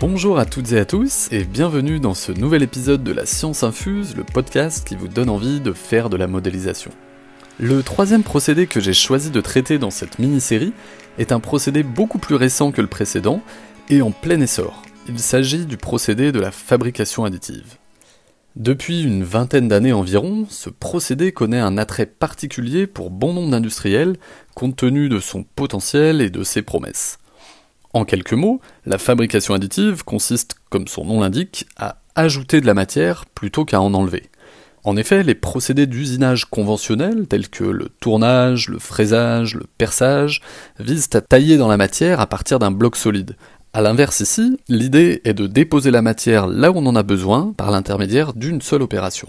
Bonjour à toutes et à tous et bienvenue dans ce nouvel épisode de la Science Infuse, le podcast qui vous donne envie de faire de la modélisation. Le troisième procédé que j'ai choisi de traiter dans cette mini-série est un procédé beaucoup plus récent que le précédent et en plein essor. Il s'agit du procédé de la fabrication additive. Depuis une vingtaine d'années environ, ce procédé connaît un attrait particulier pour bon nombre d'industriels compte tenu de son potentiel et de ses promesses. En quelques mots, la fabrication additive consiste, comme son nom l'indique, à ajouter de la matière plutôt qu'à en enlever. En effet, les procédés d'usinage conventionnels, tels que le tournage, le fraisage, le perçage, visent à tailler dans la matière à partir d'un bloc solide. A l'inverse ici, l'idée est de déposer la matière là où on en a besoin par l'intermédiaire d'une seule opération.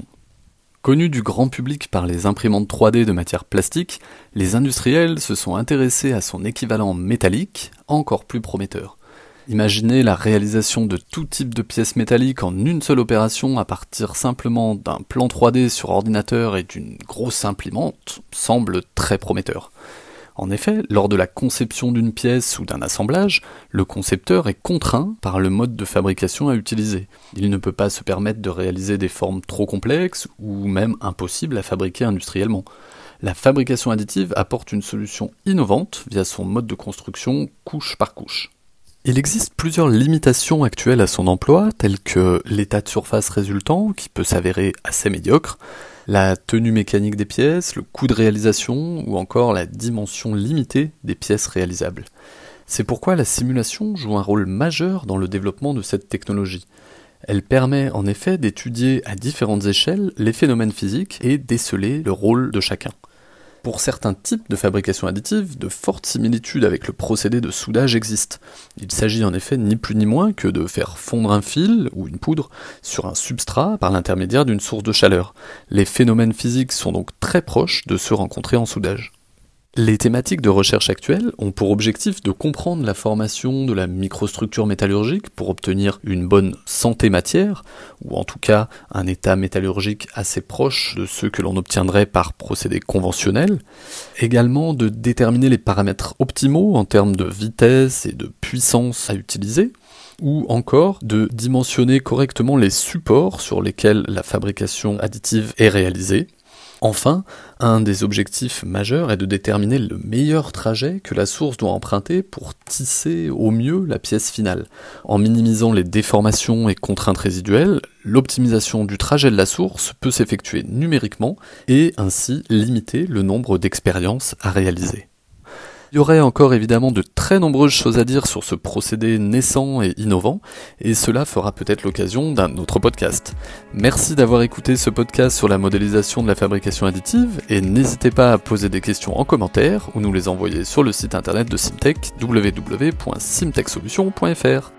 Connus du grand public par les imprimantes 3D de matière plastique, les industriels se sont intéressés à son équivalent métallique, encore plus prometteur. Imaginez la réalisation de tout type de pièces métalliques en une seule opération à partir simplement d'un plan 3D sur ordinateur et d'une grosse imprimante semble très prometteur. En effet, lors de la conception d'une pièce ou d'un assemblage, le concepteur est contraint par le mode de fabrication à utiliser. Il ne peut pas se permettre de réaliser des formes trop complexes ou même impossibles à fabriquer industriellement. La fabrication additive apporte une solution innovante via son mode de construction couche par couche. Il existe plusieurs limitations actuelles à son emploi, telles que l'état de surface résultant, qui peut s'avérer assez médiocre, la tenue mécanique des pièces, le coût de réalisation ou encore la dimension limitée des pièces réalisables. C'est pourquoi la simulation joue un rôle majeur dans le développement de cette technologie. Elle permet en effet d'étudier à différentes échelles les phénomènes physiques et déceler le rôle de chacun. Pour certains types de fabrication additive, de fortes similitudes avec le procédé de soudage existent. Il s'agit en effet ni plus ni moins que de faire fondre un fil ou une poudre sur un substrat par l'intermédiaire d'une source de chaleur. Les phénomènes physiques sont donc très proches de ceux rencontrés en soudage. Les thématiques de recherche actuelles ont pour objectif de comprendre la formation de la microstructure métallurgique pour obtenir une bonne santé matière, ou en tout cas un état métallurgique assez proche de ceux que l'on obtiendrait par procédé conventionnel, également de déterminer les paramètres optimaux en termes de vitesse et de puissance à utiliser, ou encore de dimensionner correctement les supports sur lesquels la fabrication additive est réalisée, Enfin, un des objectifs majeurs est de déterminer le meilleur trajet que la source doit emprunter pour tisser au mieux la pièce finale. En minimisant les déformations et contraintes résiduelles, l'optimisation du trajet de la source peut s'effectuer numériquement et ainsi limiter le nombre d'expériences à réaliser. Il y aurait encore évidemment de très nombreuses choses à dire sur ce procédé naissant et innovant, et cela fera peut-être l'occasion d'un autre podcast. Merci d'avoir écouté ce podcast sur la modélisation de la fabrication additive, et n'hésitez pas à poser des questions en commentaire ou nous les envoyer sur le site internet de Simtech www.simtechsolutions.fr.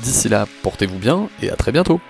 D'ici là, portez-vous bien et à très bientôt